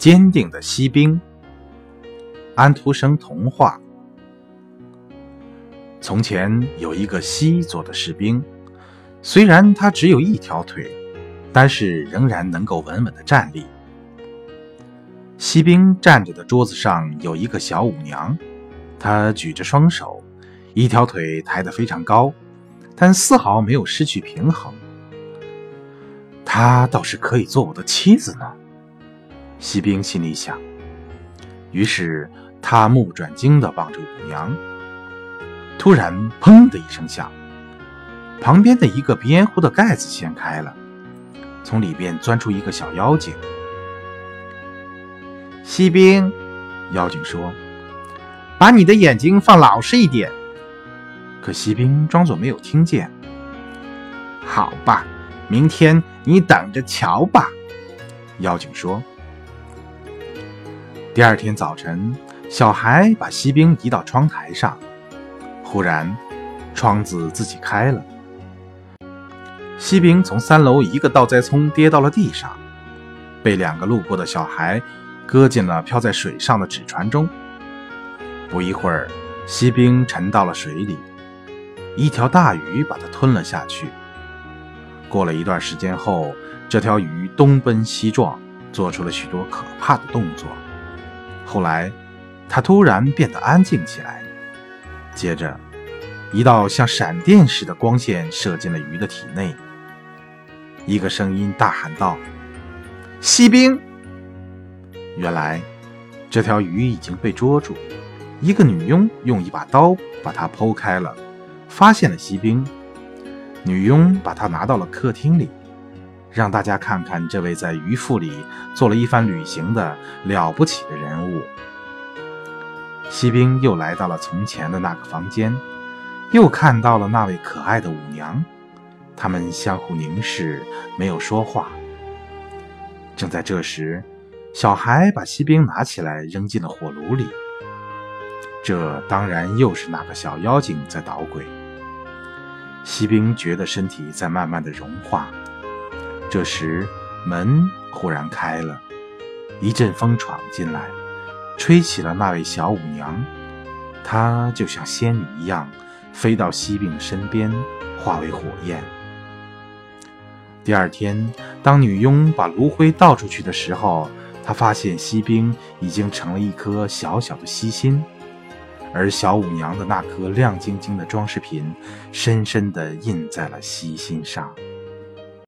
坚定的锡兵。安徒生童话。从前有一个锡做的士兵，虽然他只有一条腿，但是仍然能够稳稳的站立。锡兵站着的桌子上有一个小舞娘，她举着双手，一条腿抬得非常高，但丝毫没有失去平衡。她倒是可以做我的妻子呢，锡兵心里想。于是他目不转睛地望着舞娘。突然，砰的一声响，旁边的一个鼻烟壶的盖子掀开了，从里边钻出一个小妖精。锡兵，妖精说：“把你的眼睛放老实一点。”可锡兵装作没有听见。好吧，明天你等着瞧吧。”妖精说。第二天早晨，小孩把锡兵移到窗台上。忽然，窗子自己开了。锡兵从三楼一个倒栽葱跌到了地上，被两个路过的小孩搁进了漂在水上的纸船中。不一会儿，锡兵沉到了水里，一条大鱼把它吞了下去。过了一段时间后，这条鱼东奔西撞，做出了许多可怕的动作。后来，它突然变得安静起来。接着，一道像闪电似的光线射进了鱼的体内。一个声音大喊道：“锡兵！”原来，这条鱼已经被捉住。一个女佣用一把刀把它剖开了，发现了锡兵。女佣把它拿到了客厅里，让大家看看这位在鱼腹里做了一番旅行的了不起的人物。锡兵又来到了从前的那个房间，又看到了那位可爱的舞娘，他们相互凝视，没有说话。正在这时，小孩把锡兵拿起来扔进了火炉里。这当然又是那个小妖精在捣鬼。锡兵觉得身体在慢慢的融化。这时，门忽然开了，一阵风闯进来。吹起了那位小舞娘，她就像仙女一样，飞到锡兵身边，化为火焰。第二天，当女佣把炉灰倒出去的时候，她发现锡兵已经成了一颗小小的锡心，而小舞娘的那颗亮晶晶的装饰品，深深地印在了锡心上。